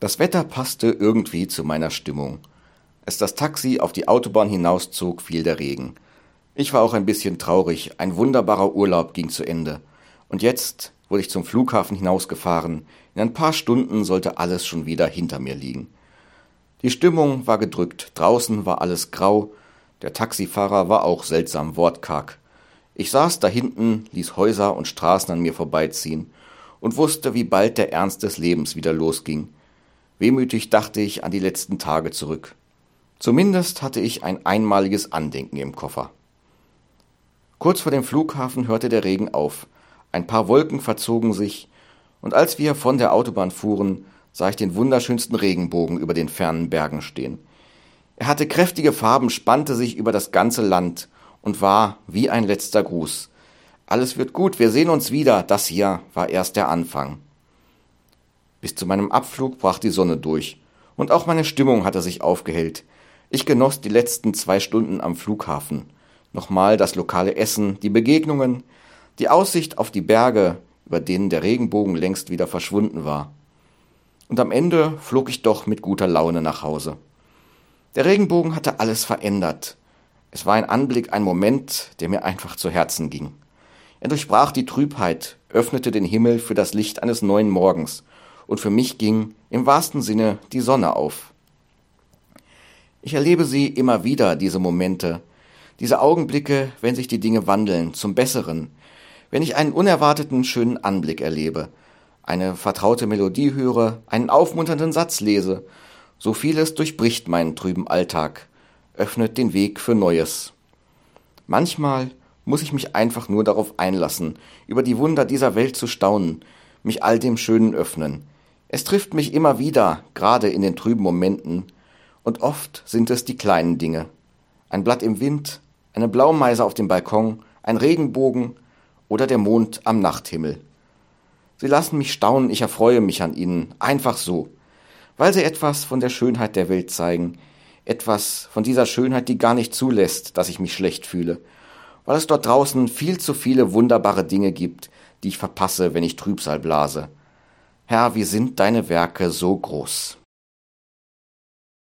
Das Wetter passte irgendwie zu meiner Stimmung. Als das Taxi auf die Autobahn hinauszog, fiel der Regen. Ich war auch ein bisschen traurig, ein wunderbarer Urlaub ging zu Ende. Und jetzt wurde ich zum Flughafen hinausgefahren, in ein paar Stunden sollte alles schon wieder hinter mir liegen. Die Stimmung war gedrückt, draußen war alles grau, der Taxifahrer war auch seltsam wortkarg. Ich saß da hinten, ließ Häuser und Straßen an mir vorbeiziehen und wusste, wie bald der Ernst des Lebens wieder losging. Wehmütig dachte ich an die letzten Tage zurück. Zumindest hatte ich ein einmaliges Andenken im Koffer. Kurz vor dem Flughafen hörte der Regen auf. Ein paar Wolken verzogen sich, und als wir von der Autobahn fuhren, sah ich den wunderschönsten Regenbogen über den fernen Bergen stehen. Er hatte kräftige Farben, spannte sich über das ganze Land und war wie ein letzter Gruß. Alles wird gut, wir sehen uns wieder, das hier war erst der Anfang. Bis zu meinem Abflug brach die Sonne durch, und auch meine Stimmung hatte sich aufgehellt. Ich genoss die letzten zwei Stunden am Flughafen. Nochmal das lokale Essen, die Begegnungen, die Aussicht auf die Berge, über denen der Regenbogen längst wieder verschwunden war. Und am Ende flog ich doch mit guter Laune nach Hause. Der Regenbogen hatte alles verändert. Es war ein Anblick, ein Moment, der mir einfach zu Herzen ging. Er durchbrach die Trübheit, öffnete den Himmel für das Licht eines neuen Morgens und für mich ging im wahrsten Sinne die Sonne auf. Ich erlebe sie immer wieder, diese Momente, diese Augenblicke, wenn sich die Dinge wandeln, zum Besseren, wenn ich einen unerwarteten schönen Anblick erlebe, eine vertraute Melodie höre, einen aufmunternden Satz lese, so vieles durchbricht meinen trüben Alltag, öffnet den Weg für Neues. Manchmal muss ich mich einfach nur darauf einlassen, über die Wunder dieser Welt zu staunen, mich all dem Schönen öffnen, es trifft mich immer wieder, gerade in den trüben Momenten, und oft sind es die kleinen Dinge. Ein Blatt im Wind, eine Blaumeise auf dem Balkon, ein Regenbogen oder der Mond am Nachthimmel. Sie lassen mich staunen, ich erfreue mich an ihnen, einfach so, weil sie etwas von der Schönheit der Welt zeigen, etwas von dieser Schönheit, die gar nicht zulässt, dass ich mich schlecht fühle, weil es dort draußen viel zu viele wunderbare Dinge gibt, die ich verpasse, wenn ich Trübsal blase. Herr, wie sind deine Werke so groß.